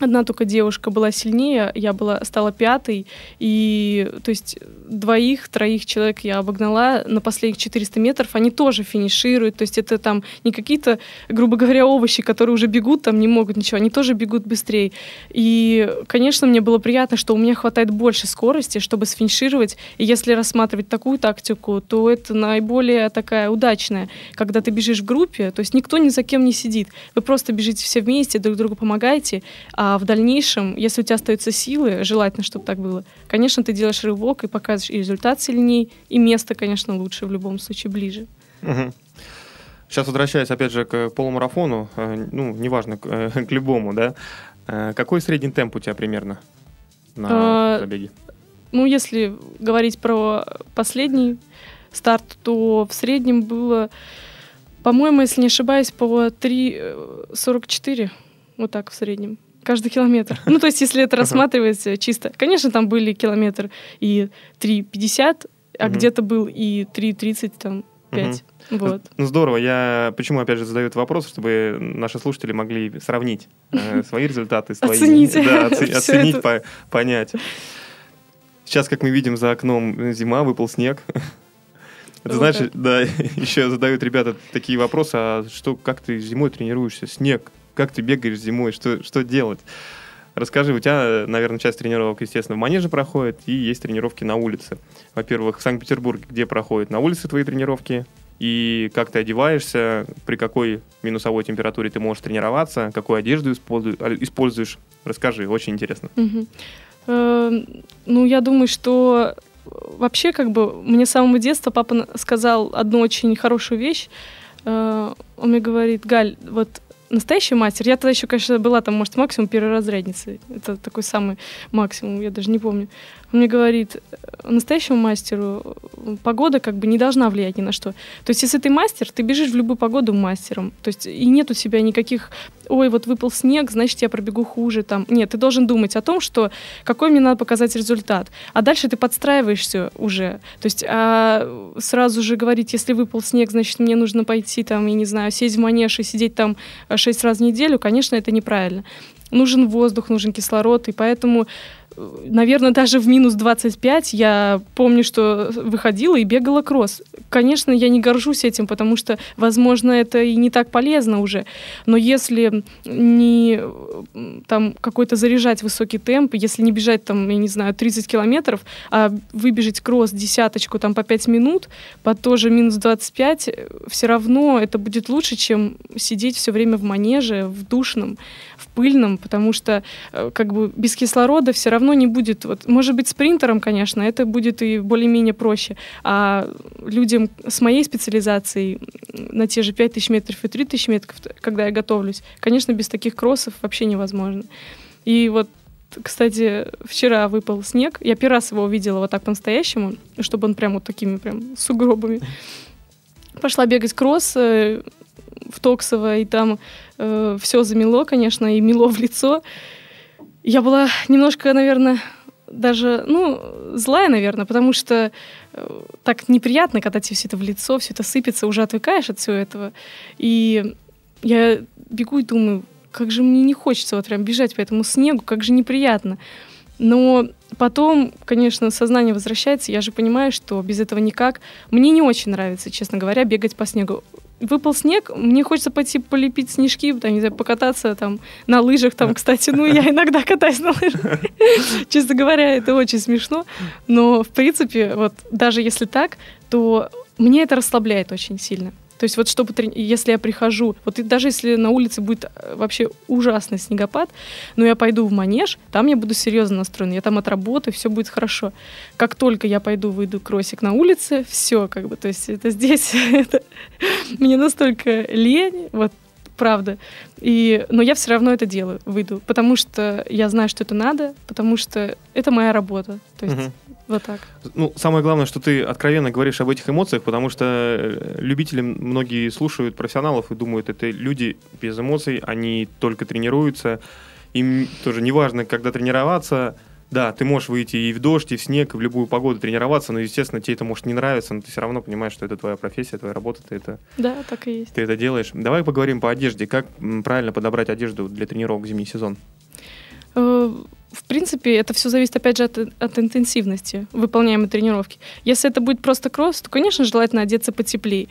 Одна только девушка была сильнее, я была, стала пятой, и то есть двоих, троих человек я обогнала на последних 400 метров, они тоже финишируют, то есть это там не какие-то, грубо говоря, овощи, которые уже бегут, там не могут ничего, они тоже бегут быстрее. И, конечно, мне было приятно, что у меня хватает больше скорости, чтобы сфинишировать, и если рассматривать такую тактику, то это наиболее такая удачная, когда ты бежишь в группе, то есть никто ни за кем не сидит, вы просто бежите все вместе, друг другу помогаете, а а в дальнейшем, если у тебя остаются силы, желательно, чтобы так было, конечно, ты делаешь рывок и показываешь и результат сильнее, и место, конечно, лучше в любом случае, ближе. Угу. Сейчас возвращаясь опять же к полумарафону, э, ну, неважно, к, э, к любому, да, э, какой средний темп у тебя примерно на а, забеге? Ну, если говорить про последний старт, то в среднем было, по-моему, если не ошибаюсь, по 3.44, вот так в среднем каждый километр. Ну, то есть, если это рассматривается чисто. Конечно, там были километр и 3,50, а где-то был и 3,30, там, 5. Вот. Ну, здорово. Я почему, опять же, задаю этот вопрос, чтобы наши слушатели могли сравнить э, свои результаты, свои... Оценить. Да, оценить, по понять. Сейчас, как мы видим, за окном зима, выпал снег. Это значит, да, еще задают ребята такие вопросы, а что, как ты зимой тренируешься? Снег, как ты бегаешь зимой, что, что делать? Расскажи, у тебя, наверное, часть тренировок, естественно, в манеже проходит, и есть тренировки на улице. Во-первых, в Санкт-Петербурге, где проходят на улице твои тренировки, и как ты одеваешься, при какой минусовой температуре ты можешь тренироваться, какую одежду используешь. Расскажи, очень интересно. Эм, ну, я думаю, что вообще, как бы, мне с самого детства папа сказал одну очень хорошую вещь. Э, он мне говорит, Галь, вот настоящий мастер. Я тогда еще, конечно, была там, может, максимум перворазрядницей. Это такой самый максимум, я даже не помню. Он мне говорит, настоящему мастеру погода как бы не должна влиять ни на что. То есть, если ты мастер, ты бежишь в любую погоду мастером. То есть, и нет у тебя никаких, ой, вот выпал снег, значит, я пробегу хуже. Там. Нет, ты должен думать о том, что какой мне надо показать результат. А дальше ты подстраиваешься уже. То есть, а сразу же говорить, если выпал снег, значит, мне нужно пойти там, я не знаю, сесть в манеж и сидеть там шесть раз в неделю, конечно, это неправильно. Нужен воздух, нужен кислород, и поэтому наверное, даже в минус 25 я помню, что выходила и бегала кросс. Конечно, я не горжусь этим, потому что, возможно, это и не так полезно уже. Но если не там какой-то заряжать высокий темп, если не бежать там, я не знаю, 30 километров, а выбежать кросс десяточку там по 5 минут, по тоже минус 25, все равно это будет лучше, чем сидеть все время в манеже, в душном, в пыльном, потому что э, как бы без кислорода все равно не будет, вот, может быть, спринтером, конечно, это будет и более-менее проще, а людям с моей специализацией на те же 5000 метров и 3000 метров, когда я готовлюсь, конечно, без таких кроссов вообще невозможно. И вот кстати, вчера выпал снег. Я первый раз его увидела вот так по-настоящему, чтобы он прям вот такими прям сугробами. Пошла бегать кросс, э, в Токсово, и там э, все замело, конечно, и мело в лицо. Я была немножко, наверное, даже, ну, злая, наверное, потому что э, так неприятно, когда тебе все это в лицо, все это сыпется, уже отвыкаешь от всего этого. И я бегу и думаю, как же мне не хочется вот прям бежать по этому снегу, как же неприятно. Но потом, конечно, сознание возвращается, я же понимаю, что без этого никак. Мне не очень нравится, честно говоря, бегать по снегу. Выпал снег, мне хочется пойти полепить снежки, там, не знаю, покататься там на лыжах, там, кстати, ну, я иногда катаюсь на лыжах. Честно говоря, это очень смешно. Но, в принципе, вот даже если так, то мне это расслабляет очень сильно. То есть вот чтобы, если я прихожу, вот и даже если на улице будет э, вообще ужасный снегопад, но я пойду в манеж, там я буду серьезно настроена, я там отработаю, все будет хорошо. Как только я пойду, выйду кроссик на улице, все как бы, то есть это здесь, это, мне настолько лень, вот правда. И, но я все равно это делаю, выйду, потому что я знаю, что это надо, потому что это моя работа. То есть угу. Вот так. Ну, самое главное, что ты откровенно говоришь об этих эмоциях, потому что э, любители многие слушают профессионалов и думают, это люди без эмоций, они только тренируются. Им тоже неважно, когда тренироваться. Да, ты можешь выйти и в дождь, и в снег, и в любую погоду тренироваться, но, естественно, тебе это может не нравиться, но ты все равно понимаешь, что это твоя профессия, твоя работа, ты это... Да, так и есть. Ты это делаешь. Давай поговорим по одежде. Как правильно подобрать одежду для тренировок в зимний сезон? В принципе, это все зависит, опять же, от, от интенсивности выполняемой тренировки. Если это будет просто кросс, то, конечно, желательно одеться потеплее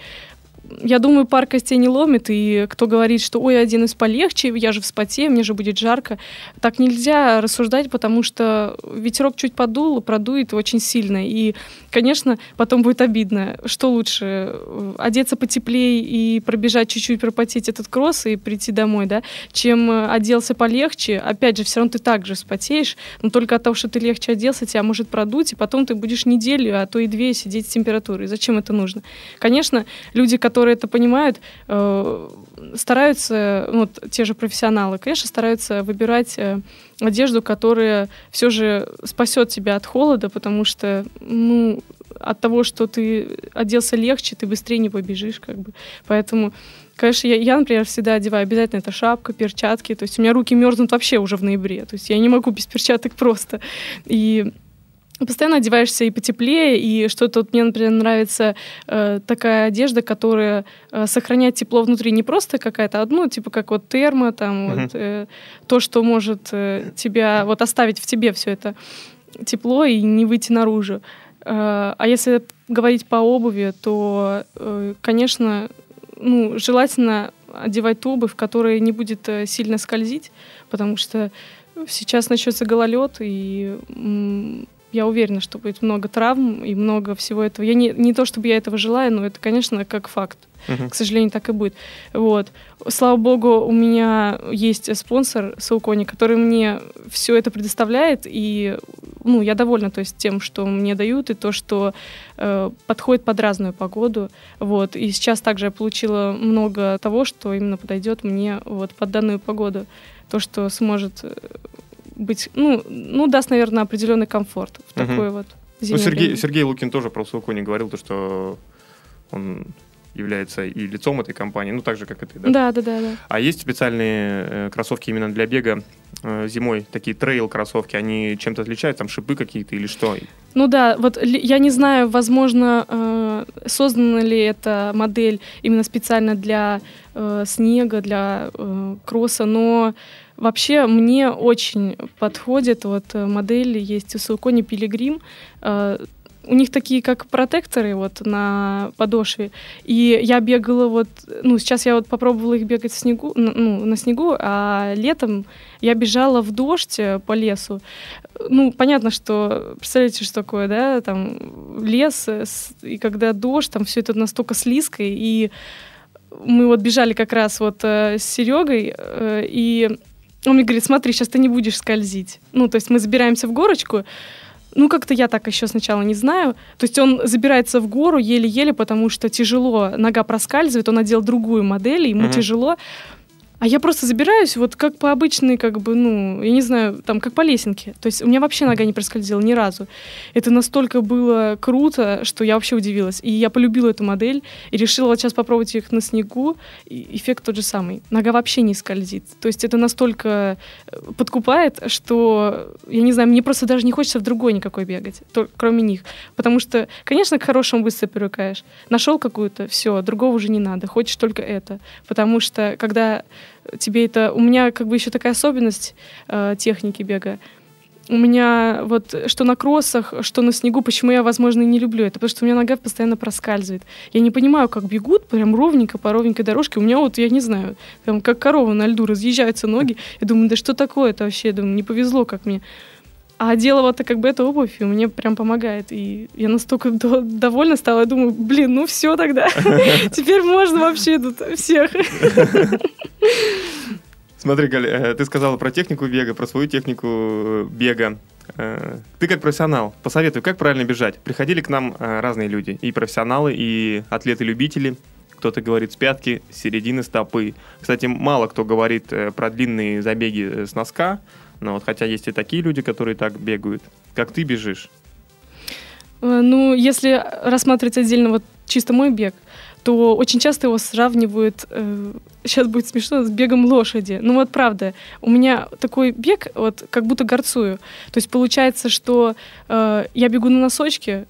я думаю, пар костей не ломит, и кто говорит, что ой, один из полегче, я же вспотею, мне же будет жарко. Так нельзя рассуждать, потому что ветерок чуть подул, продует очень сильно. И, конечно, потом будет обидно. Что лучше, одеться потеплее и пробежать чуть-чуть, пропотеть этот кросс и прийти домой, да, чем оделся полегче. Опять же, все равно ты так же вспотеешь, но только от того, что ты легче оделся, тебя может продуть, и потом ты будешь неделю, а то и две сидеть с температурой. Зачем это нужно? Конечно, люди, которые которые это понимают, э, стараются, ну, вот, те же профессионалы, конечно, стараются выбирать э, одежду, которая все же спасет тебя от холода, потому что, ну, от того, что ты оделся легче, ты быстрее не побежишь, как бы. Поэтому, конечно, я, я, например, всегда одеваю обязательно это шапка, перчатки. То есть у меня руки мерзнут вообще уже в ноябре. То есть я не могу без перчаток просто. И постоянно одеваешься и потеплее, и что-то вот мне, например, нравится э, такая одежда, которая э, сохраняет тепло внутри, не просто какая-то, одну, типа как вот термо, там, mm-hmm. вот, э, то, что может э, тебя, вот оставить в тебе все это тепло и не выйти наружу. Э, а если говорить по обуви, то, э, конечно, ну, желательно одевать ту обувь, которая не будет э, сильно скользить, потому что сейчас начнется гололед, и я уверена, что будет много травм и много всего этого. Я не, не то, чтобы я этого желаю, но это, конечно, как факт. Uh-huh. К сожалению, так и будет. Вот. Слава богу, у меня есть спонсор Саукони, который мне все это предоставляет, и ну, я довольна то есть, тем, что мне дают, и то, что э, подходит под разную погоду. Вот. И сейчас также я получила много того, что именно подойдет мне вот, под данную погоду. То, что сможет э, быть, ну, ну даст, наверное, определенный комфорт в такой угу. вот Ну, Сергей, Сергей Лукин тоже про Саукони говорил, то, что он является и лицом этой компании, ну, так же, как и ты, да? Да, да, да. да. А есть специальные э, кроссовки именно для бега э, зимой, такие трейл-кроссовки, они чем-то отличаются, там шипы какие-то или что? Ну да, вот я не знаю, возможно, э, создана ли эта модель именно специально для э, снега, для э, кросса, но Вообще мне очень подходит вот э, модели есть у Силкони Пилигрим. Э, у них такие как протекторы вот на подошве. И я бегала вот, ну, сейчас я вот попробовала их бегать в снегу, ну, на снегу, а летом я бежала в дождь э, по лесу. Ну, понятно, что, представляете, что такое, да, там лес, и когда дождь, там все это настолько слизко, и мы вот бежали как раз вот с Серегой, и он мне говорит, смотри, сейчас ты не будешь скользить. Ну, то есть мы забираемся в горочку, ну, как-то я так еще сначала не знаю. То есть он забирается в гору еле-еле, потому что тяжело, нога проскальзывает, он надел другую модель, ему mm-hmm. тяжело. А я просто забираюсь вот как по обычной, как бы, ну, я не знаю, там, как по лесенке. То есть у меня вообще нога не проскользила ни разу. Это настолько было круто, что я вообще удивилась. И я полюбила эту модель и решила вот сейчас попробовать их на снегу. И эффект тот же самый. Нога вообще не скользит. То есть это настолько э, подкупает, что, я не знаю, мне просто даже не хочется в другой никакой бегать, то, кроме них. Потому что, конечно, к хорошему быстро привыкаешь. Нашел какую-то, все, другого уже не надо. Хочешь только это. Потому что, когда тебе это... У меня как бы еще такая особенность э, техники бега. У меня вот что на кроссах, что на снегу, почему я, возможно, и не люблю это, потому что у меня нога постоянно проскальзывает. Я не понимаю, как бегут прям ровненько по ровненькой дорожке. У меня вот, я не знаю, прям как корова на льду разъезжаются ноги. Я думаю, да что такое это вообще? Я думаю, не повезло, как мне. А дело вот как бы эта обувь, и мне прям помогает. И я настолько до- довольна стала, я думаю, блин, ну все тогда. Теперь можно вообще тут всех. Смотри, Галь, э, ты сказала про технику бега, про свою технику э, бега. Э, Ты как профессионал, посоветуй, как правильно бежать. Приходили к нам разные люди, и профессионалы, и атлеты-любители. Кто-то говорит с пятки, с середины стопы. Кстати, мало кто говорит про длинные забеги с носка, но вот хотя есть и такие люди, которые так бегают. Как ты бежишь? Э, Ну, если рассматривать отдельно вот чисто мой бег, то очень часто его сравнивают, сейчас будет смешно, с бегом лошади. Ну вот правда, у меня такой бег, вот как будто горцую. То есть получается, что э, я бегу на носочке,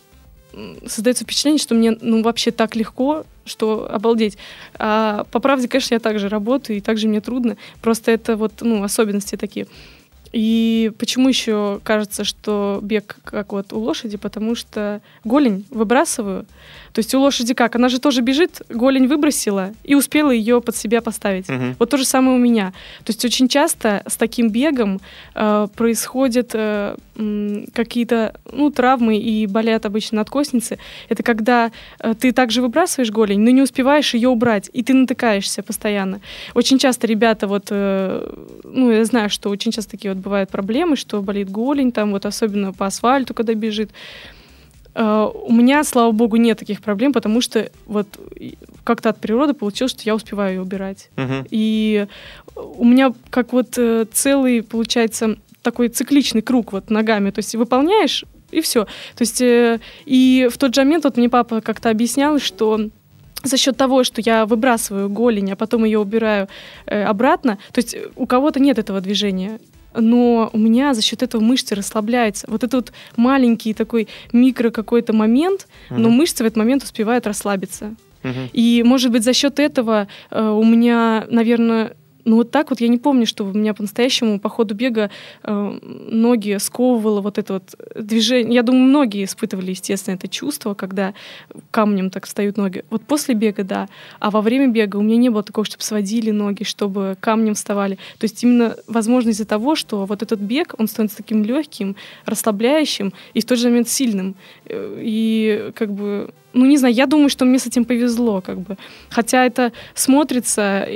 создается впечатление, что мне ну вообще так легко, что обалдеть. А по правде, конечно, я также работаю, и также мне трудно. Просто это вот, ну, особенности такие. И почему еще кажется, что бег как вот у лошади? Потому что голень выбрасываю. То есть у лошади как? Она же тоже бежит, голень выбросила и успела ее под себя поставить. Мгм. Вот то же самое у меня. То есть очень часто с таким бегом э, происходят э, какие-то ну, травмы и болят обычно надкосницы. Это когда э, ты также выбрасываешь голень, но не успеваешь ее убрать, и ты натыкаешься постоянно. Очень часто ребята вот, э, ну, я знаю, что очень часто такие вот бывают проблемы, что болит голень, там вот особенно по асфальту, когда бежит. Э, У меня, слава богу, нет таких проблем, потому что вот как-то от природы получилось, что я успеваю ее убирать. Мгм. И у меня как вот э, целый, получается, такой цикличный круг вот ногами. То есть выполняешь, и все. То есть э, и в тот же момент вот мне папа как-то объяснял, что за счет того, что я выбрасываю голень, а потом ее убираю э, обратно, то есть у кого-то нет этого движения, но у меня за счет этого мышцы расслабляются. Вот это вот маленький такой микро какой-то момент, но Мгм. мышцы в этот момент успевают расслабиться. Мгм. И, может быть, за счет этого э, у меня, наверное, ну вот так вот я не помню, что у меня по-настоящему по ходу бега э, ноги сковывало вот это вот движение. Я думаю, многие испытывали, естественно, это чувство, когда камнем так встают ноги. Вот после бега, да. А во время бега у меня не было такого, чтобы сводили ноги, чтобы камнем вставали. То есть именно, возможно, из-за того, что вот этот бег, он становится таким легким, расслабляющим и в тот же момент сильным. Э, И как бы ну, не знаю, я думаю, что мне с этим повезло, как бы. Хотя это смотрится,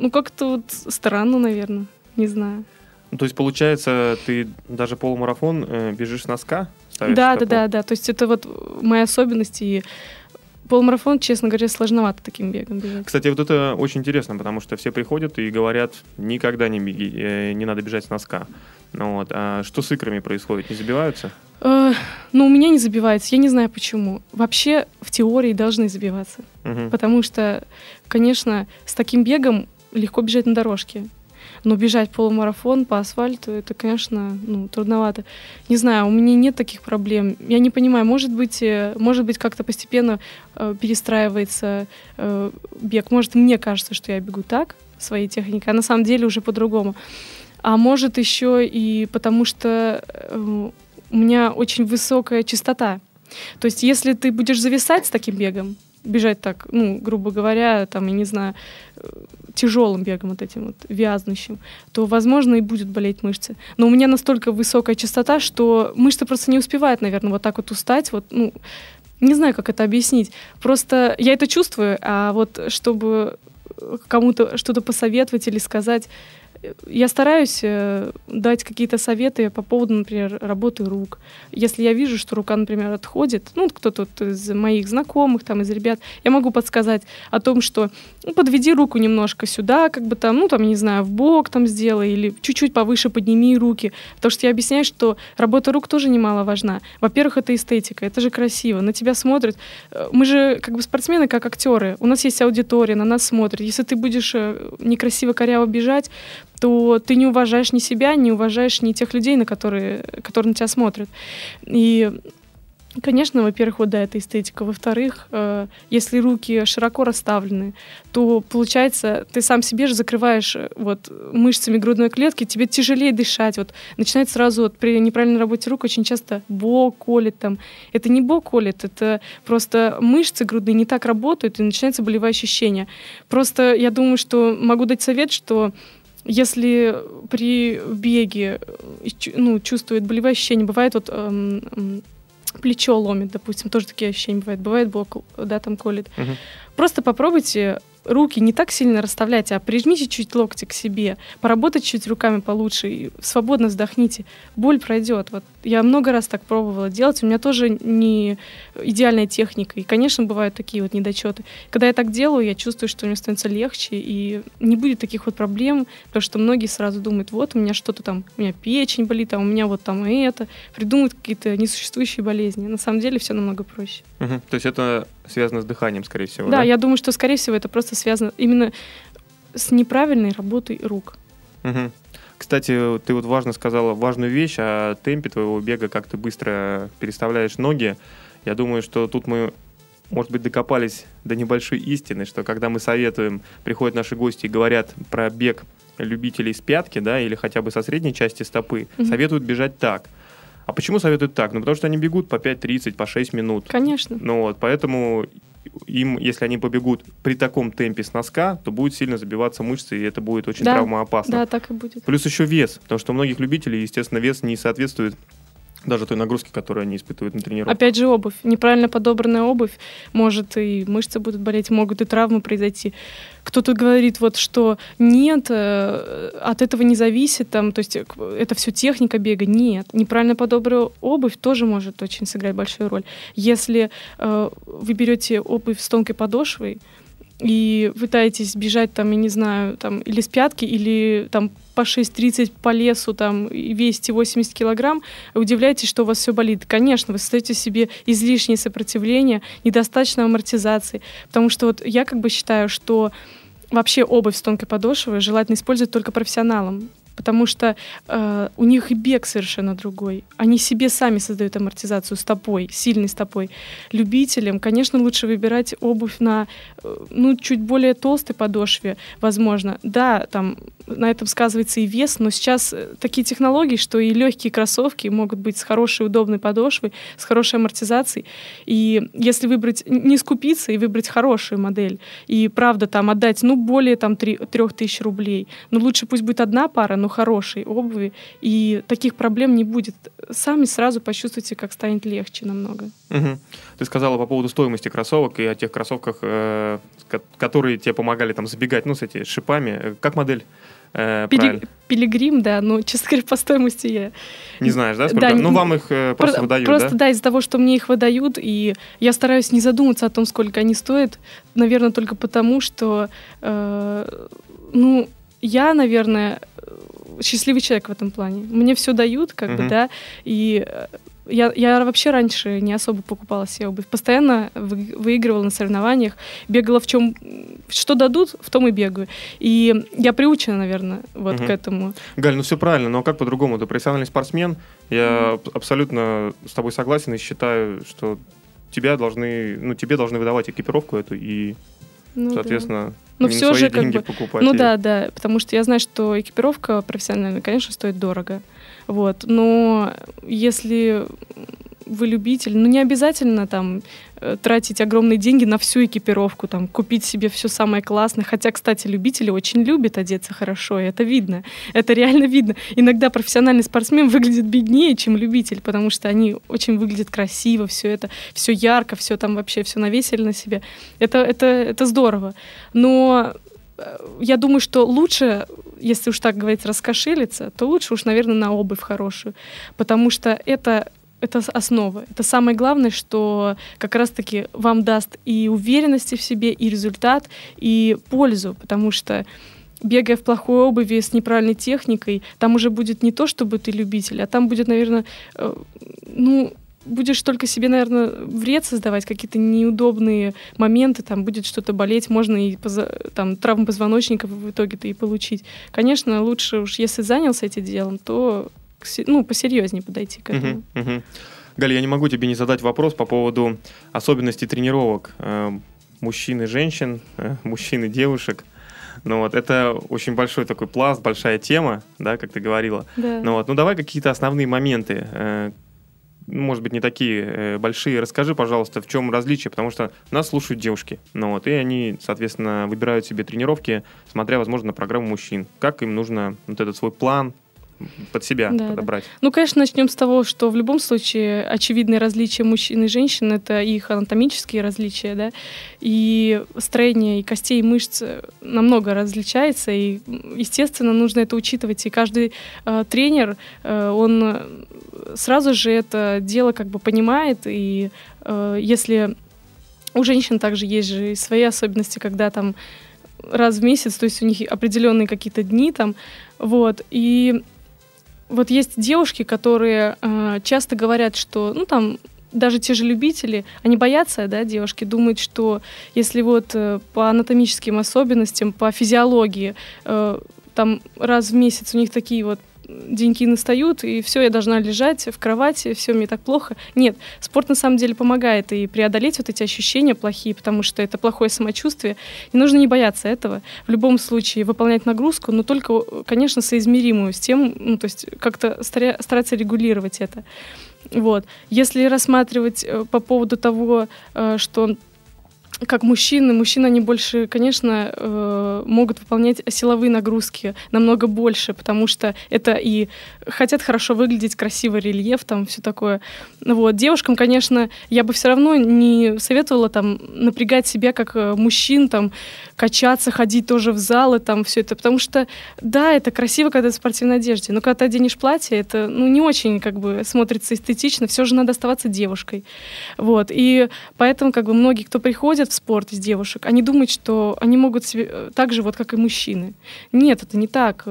ну, как-то вот странно, наверное. Не знаю. Ну, то есть, получается, ты даже полумарафон э, бежишь с носка? Да, да, да, да. То есть это вот моя особенность. И полумарафон, честно говоря, сложновато таким бегом бежать. Кстати, вот это очень интересно, потому что все приходят и говорят, никогда не беги, э, не надо бежать с носка. Ну вот, а что с икрами происходит? Не забиваются? Э, ну, у меня не забивается, я не знаю почему. Вообще, в теории должны забиваться. Мгм. Потому что, конечно, с таким бегом легко бежать на дорожке. Но бежать полумарафон по асфальту, это, конечно, ну, трудновато. Не знаю, у меня нет таких проблем. Я не понимаю, может быть, э, может быть как-то постепенно э, перестраивается э, бег. Может, мне кажется, что я бегу так, своей техникой, а на самом деле уже по-другому. А может еще и потому, что э, у меня очень высокая частота. То есть, если ты будешь зависать с таким бегом, бежать так, ну, грубо говоря, там, я не знаю, э, тяжелым бегом вот этим вот, вязнущим, то, возможно, и будет болеть мышцы. Но у меня настолько высокая частота, что мышцы просто не успевают, наверное, вот так вот устать, вот, ну, не знаю, как это объяснить. Просто я это чувствую, а вот чтобы кому-то что-то посоветовать или сказать, я стараюсь э, дать какие-то советы по поводу, например, работы рук. Если я вижу, что рука, например, отходит, ну, кто-то вот из моих знакомых, там, из ребят, я могу подсказать о том, что ну, подведи руку немножко сюда, как бы там, ну, там, не знаю, в бок там сделай, или чуть-чуть повыше подними руки. Потому что я объясняю, что работа рук тоже немаловажна. Во-первых, это эстетика, это же красиво, на тебя смотрят. Э, мы же как бы спортсмены, как актеры. У нас есть аудитория, на нас смотрят. Если ты будешь э, некрасиво коряво бежать, то ты не уважаешь ни себя, не уважаешь ни тех людей, на которые, которые на тебя смотрят. И Конечно, во-первых, вот да, это эстетика. Во-вторых, э, если руки широко расставлены, то получается, ты сам себе же закрываешь э, вот мышцами грудной клетки, тебе тяжелее дышать. Вот начинает сразу вот при неправильной работе рук очень часто бок колет там. Это не бок колет, это просто мышцы грудные не так работают и начинается болевое ощущение. Просто я думаю, что могу дать совет, что если при беге э, ну, чувствует болевые ощущения, бывает вот эм, плечо ломит, допустим, тоже такие ощущения бывают. Бывает бок, да, там колет. Угу. Просто попробуйте руки не так сильно расставляйте, а прижмите чуть локти к себе, поработайте чуть руками получше, и свободно вздохните. Боль пройдет. Вот я много раз так пробовала делать, у меня тоже не идеальная техника, и, конечно, бывают такие вот недочеты. Когда я так делаю, я чувствую, что мне становится легче, и не будет таких вот проблем, потому что многие сразу думают, вот у меня что-то там, у меня печень болит, а у меня вот там и это, придумывают какие-то несуществующие болезни. На самом деле все намного проще. Угу. То есть это связано с дыханием, скорее всего. Да, да, я думаю, что, скорее всего, это просто связано именно с неправильной работой рук. Угу. Кстати, ты вот важно сказала важную вещь о темпе твоего бега, как ты быстро переставляешь ноги. Я думаю, что тут мы, может быть, докопались до небольшой истины, что когда мы советуем, приходят наши гости и говорят про бег любителей с пятки, да, или хотя бы со средней части стопы, угу. советуют бежать так. А почему советуют так? Ну, потому что они бегут по 5.30, по 6 минут. Конечно. Ну вот, поэтому им, если они побегут при таком темпе с носка, то будет сильно забиваться мышцы, и это будет очень да, травмоопасно. Да, так и будет. Плюс еще вес, потому что у многих любителей, естественно, вес не соответствует даже той нагрузки, которую они испытывают на тренировке. Опять же, обувь. Неправильно подобранная обувь. Может, и мышцы будут болеть, могут и травмы произойти. Кто-то говорит, вот, что нет, э, от этого не зависит, там, то есть э, это все техника бега. Нет. Неправильно подобранная обувь тоже может очень сыграть большую роль. Если э, вы берете обувь с тонкой подошвой, и пытаетесь бежать там, я не знаю, там или с пятки, или там по 6.30 по лесу там и весите 80 килограмм, удивляетесь, что у вас все болит. Конечно, вы создаете себе излишнее сопротивление, недостаточно амортизации. Потому что вот я как бы считаю, что вообще обувь с тонкой подошвой желательно использовать только профессионалам потому что э, у них и бег совершенно другой. Они себе сами создают амортизацию стопой, сильной стопой. Любителям, конечно, лучше выбирать обувь на э, ну, чуть более толстой подошве, возможно. Да, там на этом сказывается и вес, но сейчас э, такие технологии, что и легкие кроссовки могут быть с хорошей удобной подошвой, с хорошей амортизацией. И если выбрать, не скупиться и выбрать хорошую модель, и правда там отдать, ну, более там 3, 3 тысяч рублей, но лучше пусть будет одна пара, но хорошей обуви, и таких проблем не будет. Сами сразу почувствуйте, как станет легче намного. Угу. Ты сказала по поводу стоимости кроссовок и о тех кроссовках, э, которые тебе помогали там забегать, ну, с этими шипами. Как модель? Э, Пили... Пилигрим, да, но, честно говоря, по стоимости я... Не знаешь, да, сколько? Да, ну, вам их э, просто про- выдают, Просто, да? да, из-за того, что мне их выдают, и я стараюсь не задуматься о том, сколько они стоят, наверное, только потому, что, э, ну, я, наверное, счастливый человек в этом плане. Мне все дают, как uh-huh. бы, да, и э, я, я вообще раньше не особо покупала себе обувь. Постоянно вы, выигрывала на соревнованиях, бегала в чем... Что дадут, в том и бегаю. И я приучена, наверное, вот угу. к этому. Галь, ну все правильно, но как по-другому? Ты профессиональный спортсмен. Я угу. абсолютно с тобой согласен и считаю, что тебя должны, ну, тебе должны выдавать экипировку эту и ну, соответственно, да. Но все же как бы, покупать. Ну ее. да, да, потому что я знаю, что экипировка профессиональная, конечно, стоит дорого. Вот, но если вы любитель, ну не обязательно там э, тратить огромные деньги на всю экипировку, там купить себе все самое классное. Хотя, кстати, любители очень любят одеться хорошо, и это видно. Это реально видно. Иногда профессиональный спортсмен выглядит беднее, чем любитель, потому что они очень выглядят красиво, все это, все ярко, все там вообще, все навесили на себе. Это, это, это здорово. Но э, я думаю, что лучше, если уж так говорить, раскошелиться, то лучше уж, наверное, на обувь хорошую, потому что это это основа. Это самое главное, что как раз-таки вам даст и уверенности в себе, и результат, и пользу, потому что бегая в плохой обуви с неправильной техникой, там уже будет не то, чтобы ты любитель, а там будет, наверное, э, ну, будешь только себе, наверное, вред создавать, какие-то неудобные моменты, там будет что-то болеть, можно и там травму позвоночника в итоге-то и получить. Конечно, лучше уж, если занялся этим делом, то ну, посерьезнее подойти к этому. Uh-huh, uh-huh. Галя, я не могу тебе не задать вопрос по поводу особенностей тренировок э, мужчин и женщин, э, мужчин и девушек. Ну вот, это очень большой такой пласт, большая тема, да, как ты говорила. Да. Ну вот, ну давай какие-то основные моменты, э, ну, может быть, не такие большие. Расскажи, пожалуйста, в чем различие, потому что нас слушают девушки, ну вот, и они, соответственно, выбирают себе тренировки, смотря, возможно, на программу мужчин. Как им нужно вот этот свой план под себя да, подобрать. Да. Ну, конечно, начнем с того, что в любом случае очевидные различия мужчин и женщин — это их анатомические различия, да, и строение и костей, и мышц намного различается, и, естественно, нужно это учитывать, и каждый э, тренер, э, он сразу же это дело как бы понимает, и э, если у женщин также есть же свои особенности, когда там раз в месяц, то есть у них определенные какие-то дни там, вот, и вот есть девушки, которые э, часто говорят, что, ну там, даже те же любители, они боятся, да, девушки, думают, что если вот э, по анатомическим особенностям, по физиологии, э, там раз в месяц у них такие вот деньки настают, и все, я должна лежать в кровати, все, мне так плохо. Нет, спорт на самом деле помогает и преодолеть вот эти ощущения плохие, потому что это плохое самочувствие. И нужно не бояться этого. В любом случае выполнять нагрузку, но только, конечно, соизмеримую с тем, ну, то есть как-то стараться регулировать это. Вот. Если рассматривать э, по поводу того, э, что как мужчины, мужчины, они больше, конечно, э, могут выполнять силовые нагрузки намного больше, потому что это и хотят хорошо выглядеть, красивый рельеф, там все такое. Вот. Девушкам, конечно, я бы все равно не советовала там напрягать себя как э, мужчин, там качаться, ходить тоже в залы, там все это, потому что, да, это красиво, когда ты в спортивной одежде, но когда ты оденешь платье, это, ну, не очень, как бы, смотрится эстетично, все же надо оставаться девушкой. Вот. И поэтому, как бы, многие, кто приходят в спорт из девушек, они думают, что они могут себе э, так же, вот как и мужчины. Нет, это не так.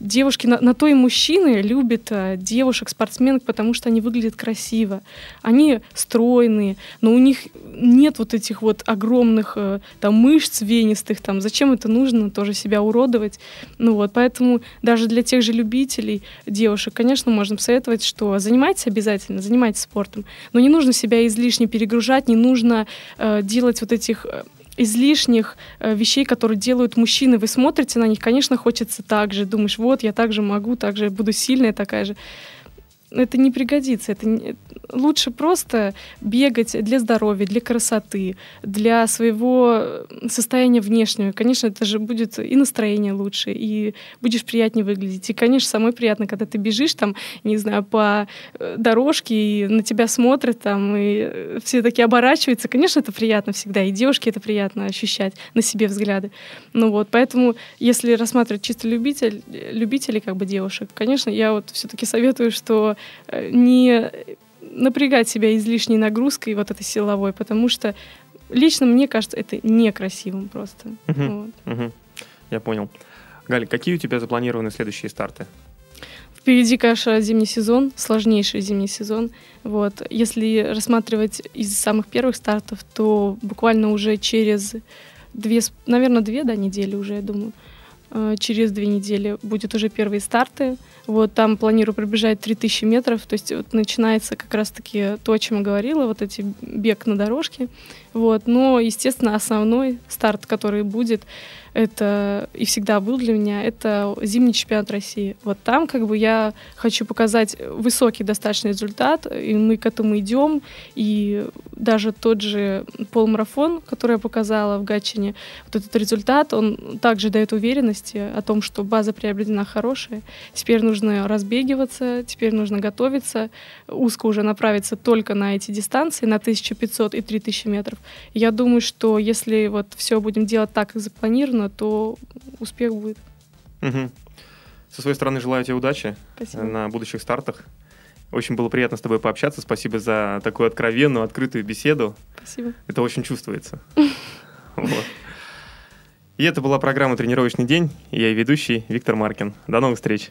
Девушки, на, на то и мужчины любят а, девушек, спортсменок, потому что они выглядят красиво. Они стройные, но у них нет вот этих вот огромных а, там мышц венистых, там, зачем это нужно, тоже себя уродовать. Ну вот, поэтому даже для тех же любителей девушек, конечно, можно посоветовать, что занимайтесь обязательно, занимайтесь спортом, но не нужно себя излишне перегружать, не нужно э, делать вот этих э, излишних э, вещей, которые делают мужчины. Вы смотрите на них, конечно, хочется так же. Думаешь, вот, я так же могу, так же буду сильная такая же это не пригодится. Это не... Лучше просто бегать для здоровья, для красоты, для своего состояния внешнего. Конечно, это же будет и настроение лучше, и будешь приятнее выглядеть. И, конечно, самое приятное, когда ты бежишь там, не знаю, по э, дорожке, и на тебя смотрят там, и все такие оборачиваются. Конечно, это приятно всегда, и девушке это приятно ощущать на себе взгляды. Ну вот, поэтому, если рассматривать чисто любитель, любителей как бы девушек, конечно, я вот все-таки советую, что Э, не напрягать себя излишней нагрузкой вот этой силовой, потому что лично мне кажется это некрасивым просто. Угу, вот. угу. Я понял. Галя, какие у тебя запланированы следующие старты? Впереди, конечно, зимний сезон, сложнейший зимний сезон. Вот. Если рассматривать из самых первых стартов, то буквально уже через две, наверное, две да, недели уже, я думаю, Э, через две недели будет уже первые старты. Вот там планирую пробежать 3000 метров, то есть вот начинается как раз-таки то, о чем я говорила, вот эти бег на дорожке. Вот. Но, естественно, основной старт, который будет, это и всегда был для меня, это зимний чемпионат России. Вот там как бы я хочу показать высокий достаточно результат, и мы к этому идем, и даже тот же полумарафон, который я показала в Гатчине, вот этот результат, он также дает уверенности о том, что база приобретена хорошая. Теперь нужно нужно разбегиваться, теперь нужно готовиться, узко уже направиться только на эти дистанции, на 1500 и 3000 метров. Я думаю, что если вот все будем делать так, как запланировано, то успех будет. Угу. Со своей стороны желаю тебе удачи Спасибо. на будущих стартах. Очень было приятно с тобой пообщаться. Спасибо за такую откровенную, открытую беседу. Спасибо. Это очень чувствуется. Вот. И это была программа «Тренировочный день». И я ведущий Виктор Маркин. До новых встреч.